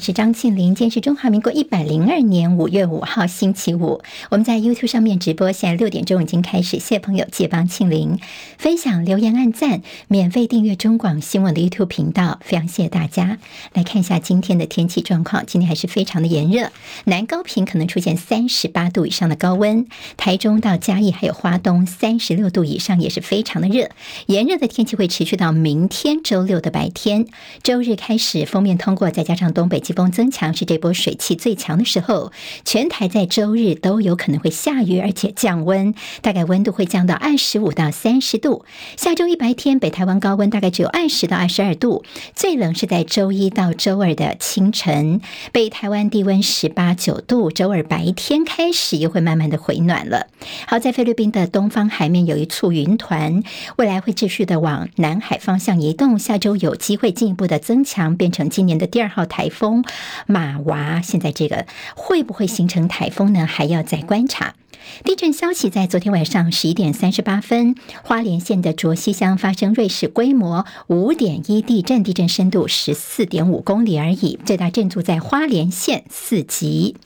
是张庆玲。今天是中华民国一百零二年五月五号，星期五。我们在 YouTube 上面直播，现在六点钟已经开始。谢朋友借帮庆玲分享、留言、按赞，免费订阅中广新闻的 YouTube 频道，非常谢谢大家。来看一下今天的天气状况，今天还是非常的炎热，南高屏可能出现三十八度以上的高温，台中到嘉义还有花东三十六度以上，也是非常的热。炎热的天气会持续到明天周六的白天，周日开始封面通过，再加上东北季风增强，是这波水汽最强的时候。全台在周日都有可能会下雨，而且降温，大概温度会降到二十五到三十度。下周一白天，北台湾高温大概只有二十到二十二度，最冷是在周一到周二的清晨，北台湾低温十八九度。周二白天开始又会慢慢的回暖了。好，在菲律宾的东方海面有一簇云团，未来会继续的往南海方向移动，下周有机会进一步的增强，变成今年的第二号台风马娃。现在这个会不会形成台风呢？还要再观察。地震消息，在昨天晚上十一点三十八分，花莲县的卓溪乡发生瑞士规模五点一地震，地震深度十四点五公里而已，最大震度在花莲县四级。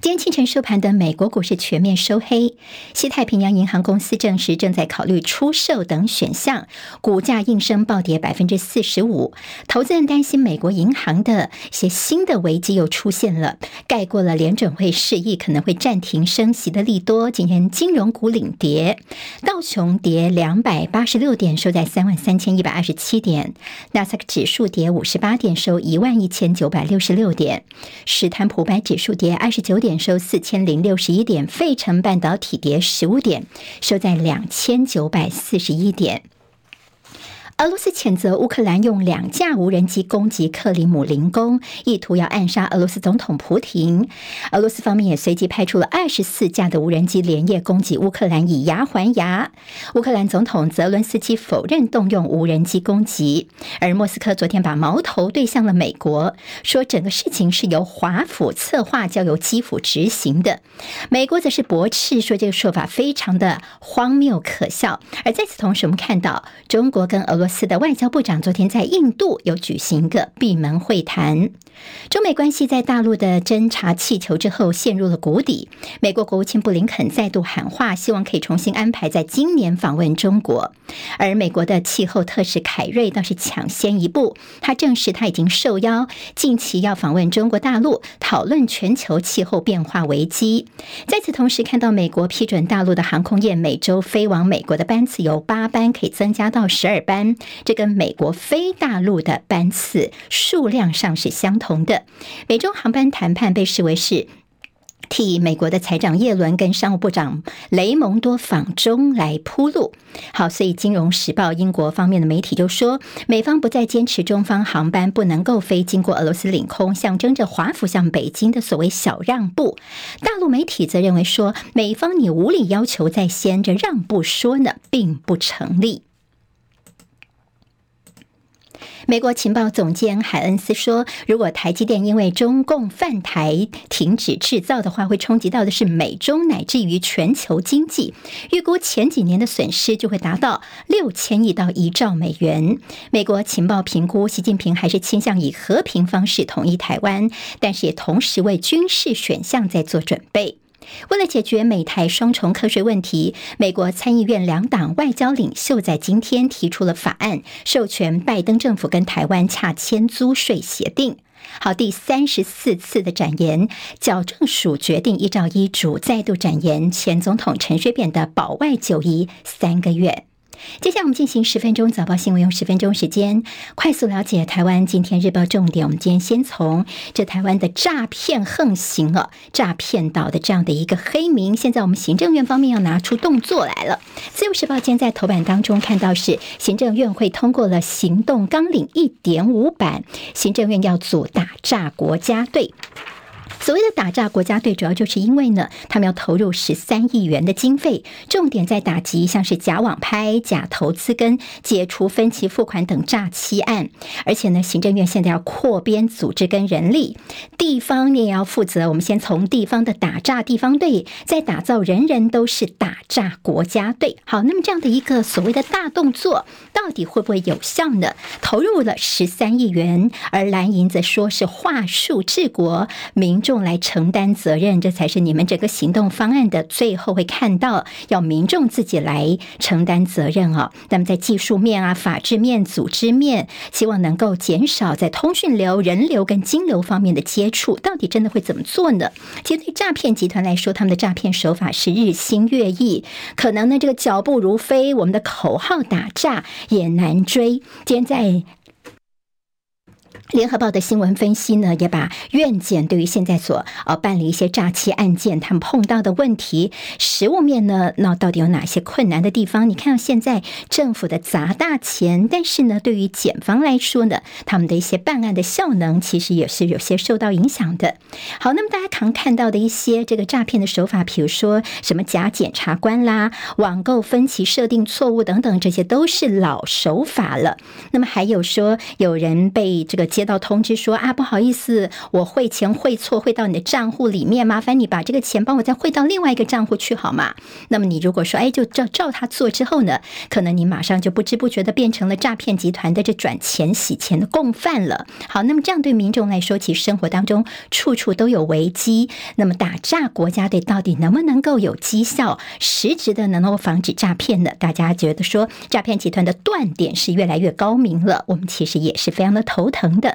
今天清晨收盘的美国股市全面收黑，西太平洋银行公司证实正在考虑出售等选项，股价应声暴跌百分之四十五。投资人担心美国银行的一些新的危机又出现了，盖过了联准会示意可能会暂停升息的利多。今天金融股领跌，道琼跌两百八十六点，收在三万三千一百二十七点；纳斯达克指数跌五十八点，收一万一千九百六十六点；史坦普白指数跌二十九点。点收四千零六十一点，费城半导体跌十五点，收在两千九百四十一点。俄罗斯谴责乌克兰用两架无人机攻击克里姆林宫，意图要暗杀俄罗斯总统普廷。俄罗斯方面也随即派出了二十四架的无人机连夜攻击乌克兰，以牙还牙。乌克兰总统泽伦斯基否认动用无人机攻击，而莫斯科昨天把矛头对向了美国，说整个事情是由华府策划，交由基辅执行的。美国则是驳斥说这个说法非常的荒谬可笑。而在此同时，我们看到中国跟俄罗斯。的外交部长昨天在印度有举行一个闭门会谈，中美关系在大陆的侦察气球之后陷入了谷底。美国国务卿布林肯再度喊话，希望可以重新安排在今年访问中国。而美国的气候特使凯瑞倒是抢先一步，他证实他已经受邀，近期要访问中国大陆，讨论全球气候变化危机。在此同时，看到美国批准大陆的航空业每周飞往美国的班次由八班可以增加到十二班。这跟美国非大陆的班次数量上是相同的。美中航班谈判被视为是替美国的财长耶伦跟商务部长雷蒙多访中来铺路。好，所以《金融时报》英国方面的媒体就说，美方不再坚持中方航班不能够飞经过俄罗斯领空，象征着华府向北京的所谓小让步。大陆媒体则认为说，美方你无理要求在先，这让步说呢并不成立。美国情报总监海恩斯说：“如果台积电因为中共犯台停止制造的话，会冲击到的是美中乃至于全球经济。预估前几年的损失就会达到六千亿到一兆美元。”美国情报评估，习近平还是倾向以和平方式统一台湾，但是也同时为军事选项在做准备。为了解决美台双重课税问题，美国参议院两党外交领袖在今天提出了法案，授权拜登政府跟台湾洽签租税协定。好，第三十四次的展言，矫正署决定依照医嘱再度展言前总统陈水扁的保外就医三个月。接下来我们进行十分钟早报新闻，用十分钟时间快速了解台湾今天日报重点。我们今天先从这台湾的诈骗横行了，诈骗岛的这样的一个黑名，现在我们行政院方面要拿出动作来了。自由时报今天在头版当中看到是行政院会通过了行动纲领一点五版，行政院要组打诈国家队。所谓的打诈国家队，主要就是因为呢，他们要投入十三亿元的经费，重点在打击像是假网拍、假投资跟解除分期付款等诈欺案。而且呢，行政院现在要扩编组织跟人力，地方你也要负责。我们先从地方的打诈地方队，再打造人人都是打诈国家队。好，那么这样的一个所谓的大动作，到底会不会有效呢？投入了十三亿元，而蓝营则说是话术治国，民众来承担责任，这才是你们整个行动方案的最后会看到，要民众自己来承担责任啊。那么在技术面啊、法制面、组织面，希望能够减少在通讯流、人流跟金流方面的接触，到底真的会怎么做呢？其实对诈骗集团来说，他们的诈骗手法是日新月异，可能呢这个脚步如飞，我们的口号打诈也难追。今天在。联合报的新闻分析呢，也把院检对于现在所呃办理一些诈欺案件，他们碰到的问题，实务面呢，那到底有哪些困难的地方？你看到现在政府的砸大钱，但是呢，对于检方来说呢，他们的一些办案的效能，其实也是有些受到影响的。好，那么大家常看到的一些这个诈骗的手法，比如说什么假检察官啦、网购分期设定错误等等，这些都是老手法了。那么还有说有人被这个。接到通知说啊，不好意思，我汇钱汇错，汇到你的账户里面，麻烦你把这个钱帮我再汇到另外一个账户去好吗？那么你如果说哎，就照照他做之后呢，可能你马上就不知不觉的变成了诈骗集团的这转钱洗钱的共犯了。好，那么这样对民众来说，其实生活当中处处都有危机。那么打诈国家队到底能不能够有绩效，实质的能够防止诈骗呢？大家觉得说诈骗集团的断点是越来越高明了，我们其实也是非常的头疼的。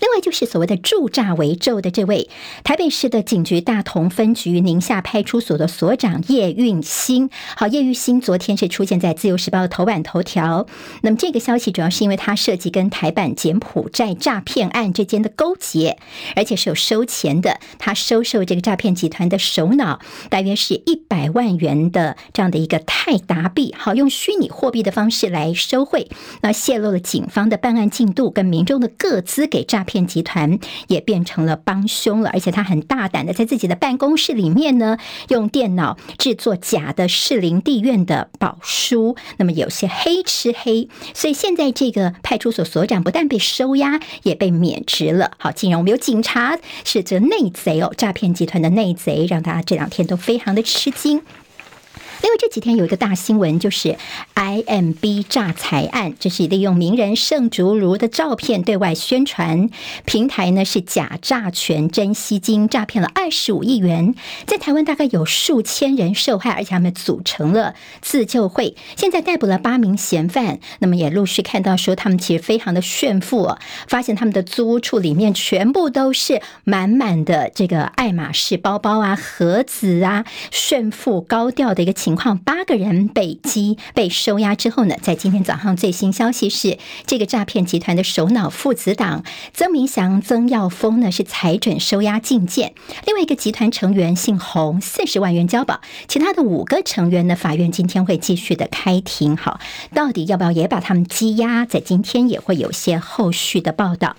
另外就是所谓的助诈为咒的这位台北市的警局大同分局宁夏派出所的所长叶运兴。好，叶运兴昨天是出现在自由时报的头版头条。那么这个消息主要是因为他涉及跟台版柬埔寨诈骗案之间的勾结，而且是有收钱的。他收受这个诈骗集团的首脑，大约是一百万元的这样的一个泰达币，好，用虚拟货币的方式来收贿，那泄露了警方的办案进度跟民众的各资给诈诈骗集团也变成了帮凶了，而且他很大胆的在自己的办公室里面呢，用电脑制作假的士林地院的保书，那么有些黑吃黑，所以现在这个派出所所长不但被收押，也被免职了。好，竟然我们有警察是这内贼哦，诈骗集团的内贼，让大家这两天都非常的吃惊。另外这几天有一个大新闻，就是 IMB 诈财案，这是利用名人盛竹如的照片对外宣传，平台呢是假诈权真吸金，诈骗了二十五亿元，在台湾大概有数千人受害，而且他们组成了自救会，现在逮捕了八名嫌犯，那么也陆续看到说他们其实非常的炫富哦，发现他们的租屋处里面全部都是满满的这个爱马仕包包啊、盒子啊，炫富高调的一个情。情况，八个人被羁被收押之后呢，在今天早上最新消息是，这个诈骗集团的首脑父子党曾明祥、曾耀峰呢是裁准收押禁见，另外一个集团成员姓洪，四十万元交保，其他的五个成员呢，法院今天会继续的开庭。好，到底要不要也把他们羁押？在今天也会有些后续的报道。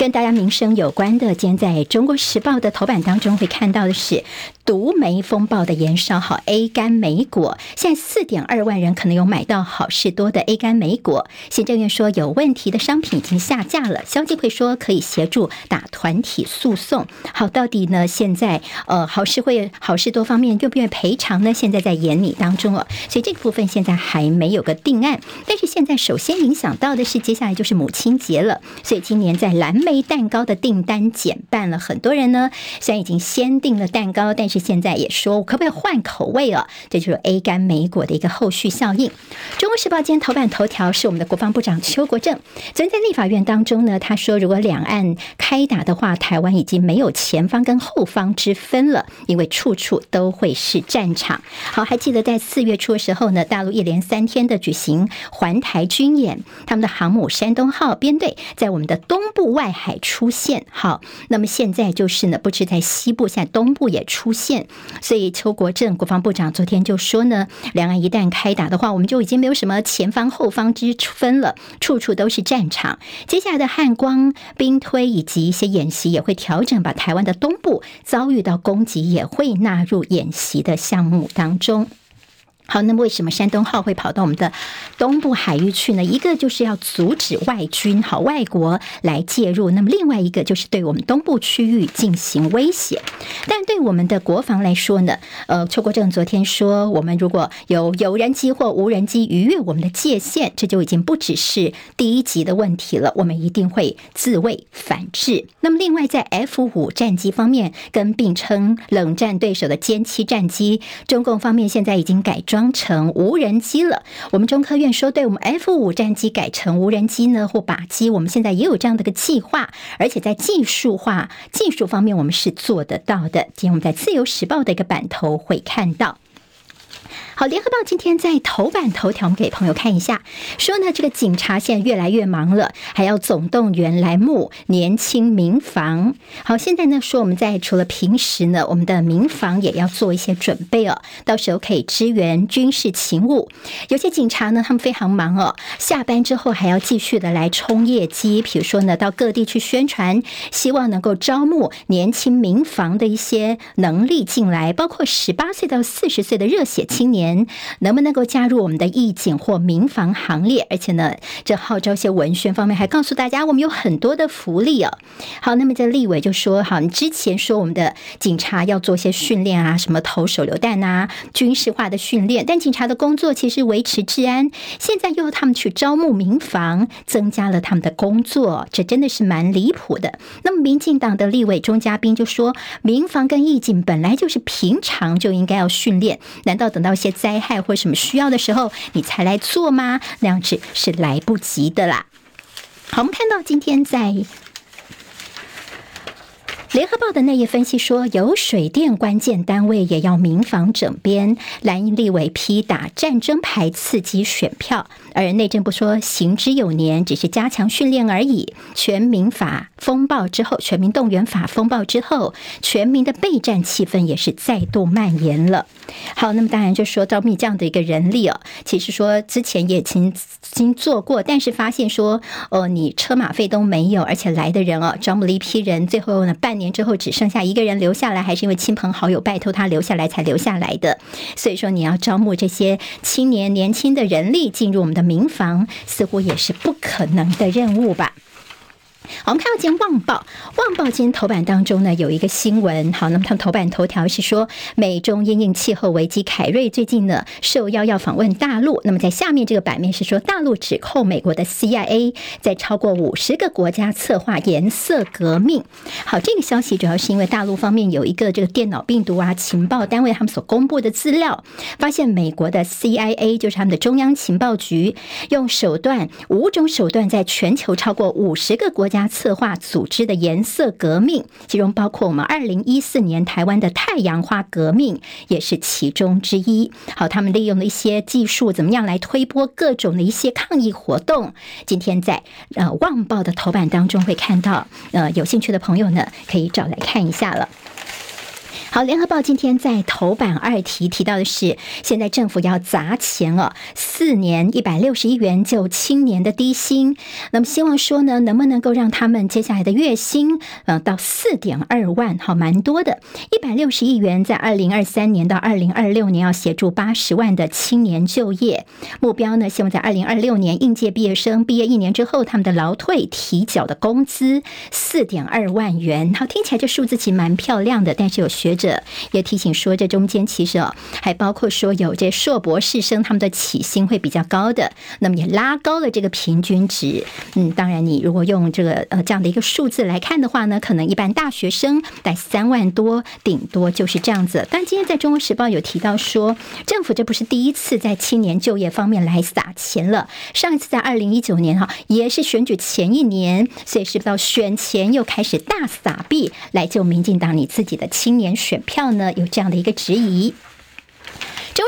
跟大家民生有关的，今天在中国时报的头版当中会看到的是毒莓风暴的延烧。好，A 肝莓果现在四点二万人可能有买到好事多的 A 肝莓果。行政院说有问题的商品已经下架了，消基会说可以协助打团体诉讼。好，到底呢？现在呃，好事会好事多方面愿不愿意赔偿呢？现在在研拟当中哦，所以这个部分现在还没有个定案。但是现在首先影响到的是接下来就是母亲节了，所以今年在蓝莓。杯蛋糕的订单减半了，很多人呢虽然已经先订了蛋糕，但是现在也说我可不可以换口味啊？这就是 A 肝莓果的一个后续效应。中国时报今天头版头条是我们的国防部长邱国正，昨天在立法院当中呢，他说如果两岸开打的话，台湾已经没有前方跟后方之分了，因为处处都会是战场。好，还记得在四月初的时候呢，大陆一连三天的举行环台军演，他们的航母山东号编队在我们的东部外海。海出现。好那么现在就是呢不知在西部现在东部也出现。所以邱国正国防部长昨天就说呢两岸一旦开打的话我们就已经没有什么前方后方之分了处处都是战场。接下来的汉光兵推以及一些演习也会调整把台湾的东部遭遇到攻击也会纳入演习的项目当中。好那么为什么山东号会跑到我们的东部海域去呢？一个就是要阻止外军好外国来介入那么另外一个就是对我们东部区域进行威胁。但对我们的国防来说呢呃邱国正昨天说我们如果有有人机或无人机逾越我们的界限这就已经不只是第一级的问题了我们一定会自卫反制。那么另外在 f 五战机方面跟并称冷战对手的歼七战机中共方面现在已经改装当成无人机了。我们中科院说对我们 f 五战机改成无人机呢或靶机我们现在也有这样的个计划而且在技术化技术方面我们是做得到的。今天我们在自由时报的一个版头会看到。好联合报今天在头版头条我们给朋友看一下。说呢这个警察现在越来越忙了还要总动员来募年轻民房。好现在呢说我们在除了平时呢我们的民房也要做一些准备哦到时候可以支援军事勤务。有些警察呢他们非常忙哦下班之后还要继续的来冲业绩比如说呢到各地去宣传希望能够招募年轻民房的一些能力进来包括十八岁到四十岁的热血青年。能不能够加入我们的义警或民防行列？而且呢，这号召些文宣方面还告诉大家，我们有很多的福利哦。好，那么在立委就说：，好，你之前说我们的警察要做些训练啊，什么投手榴弹呐，军事化的训练，但警察的工作其实维持治安，现在又他们去招募民防，增加了他们的工作，这真的是蛮离谱的。那么，民进党的立委钟嘉宾就说：，民防跟义警本来就是平常就应该要训练，难道等到一些？灾害或什么需要的时候你才来做吗？那样子是来不及的啦。好我们看到今天在联合报的那页分析说有水电关键单位也要民房整编蓝营立委批打战争牌刺激选票。而内政部说行之有年只是加强训练而已。全民法风暴之后全民动员法风暴之后全民的备战气氛也是再度蔓延了。好那么当然就说招募这样的一个人力哦其实说之前也曾经做过但是发现说哦你车马费都没有而且来的人哦招募了一批人最后呢半年之后只剩下一个人留下来还是因为亲朋好友拜托他留下来才留下来的。所以说你要招募这些青年年轻的人力进入我们的民房似乎也是不可能的任务吧。好，我们看到今天《旺报》，《旺报》今天头版当中呢有一个新闻。好，那么他们头版头条是说，美中因应气候危机，凯瑞最近呢受邀要访问大陆。那么在下面这个版面是说，大陆指控美国的 CIA 在超过五十个国家策划颜色革命。好，这个消息主要是因为大陆方面有一个这个电脑病毒啊，情报单位他们所公布的资料，发现美国的 CIA 就是他们的中央情报局，用手段五种手段在全球超过五十个国家。他策划组织的颜色革命，其中包括我们二零一四年台湾的太阳花革命也是其中之一。好，他们利用了一些技术，怎么样来推波各种的一些抗议活动。今天在呃《旺报》的头版当中会看到，呃，有兴趣的朋友呢可以找来看一下了。好，联合报今天在头版二题提到的是，现在政府要砸钱哦，四年一百六十亿元就青年的低薪，那么希望说呢，能不能够让他们接下来的月薪呃到四点二万，好，蛮多的，一百六十亿元在二零二三年到二零二六年要协助八十万的青年就业，目标呢，希望在二零二六年应届毕业生毕业一年之后，他们的劳退提缴的工资四点二万元，好，听起来这数字其实蛮漂亮的，但是有学。者，也提醒说，这中间其实哦，还包括说有这硕博士生他们的起薪会比较高的，那么也拉高了这个平均值。嗯，当然，你如果用这个呃这样的一个数字来看的话呢，可能一般大学生在三万多，顶多就是这样子。但今天在《中国时报》有提到说，政府这不是第一次在青年就业方面来撒钱了，上一次在二零一九年哈，也是选举前一年，所以是到选前又开始大撒币来救民进党你自己的青年。选票呢有这样的一个质疑。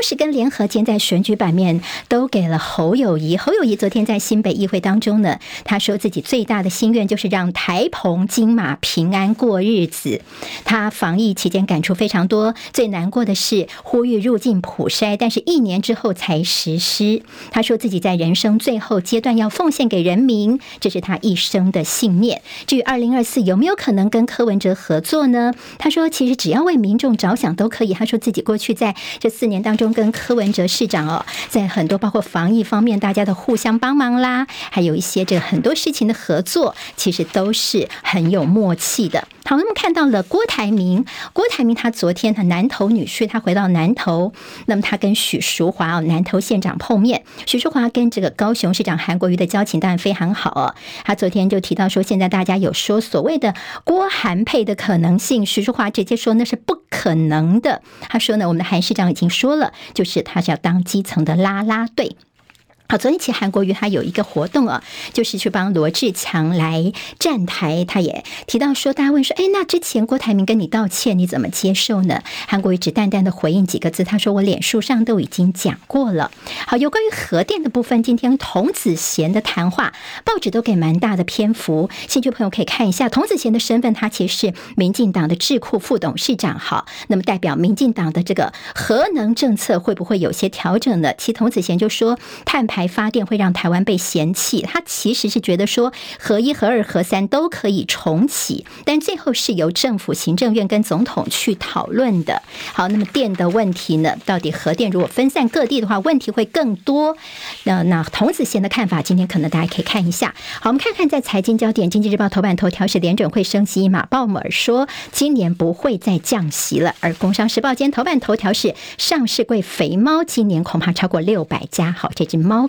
时跟联合今天在选举版面都给了侯友谊。侯友谊昨天在新北议会当中呢，他说自己最大的心愿就是让台澎金马平安过日子。他防疫期间感触非常多，最难过的是呼吁入境普筛，但是一年之后才实施。他说自己在人生最后阶段要奉献给人民，这是他一生的信念。至于二零二四有没有可能跟柯文哲合作呢？他说其实只要为民众着想都可以。他说自己过去在这四年当中跟柯文哲市长哦，在很多包括防疫方面，大家的互相帮忙啦，还有一些这个很多事情的合作，其实都是很有默契的。好，那么看到了郭台铭，郭台铭他昨天他南投女婿，他回到南投，那么他跟许淑华哦，南投县长碰面，许淑华跟这个高雄市长韩国瑜的交情当然非常好哦。他昨天就提到说，现在大家有说所谓的郭韩配的可能性，许淑华直接说那是不可能的。他说呢，我们的韩市长已经说了，就是他是要当基层的拉拉队。好，昨天其实韩国瑜他有一个活动啊，就是去帮罗志强来站台。他也提到说，大家问说，哎，那之前郭台铭跟你道歉，你怎么接受呢？韩国瑜只淡淡的回应几个字，他说：“我脸书上都已经讲过了。”好，有关于核电的部分，今天童子贤的谈话，报纸都给蛮大的篇幅，兴趣朋友可以看一下。童子贤的身份，他其实是民进党的智库副董事长。好，那么代表民进党的这个核能政策会不会有些调整呢？其实童子贤就说，碳排。发电会让台湾被嫌弃，他其实是觉得说核一、核二、核三都可以重启，但最后是由政府、行政院跟总统去讨论的。好，那么电的问题呢？到底核电如果分散各地的话，问题会更多。那那童子贤的看法，今天可能大家可以看一下。好，我们看看在财经焦点，《经济日报》头版头条是联准会升息，马鲍姆尔说今年不会再降息了。而《工商时报》间头版头条是上市贵肥猫，今年恐怕超过六百家。好，这只猫。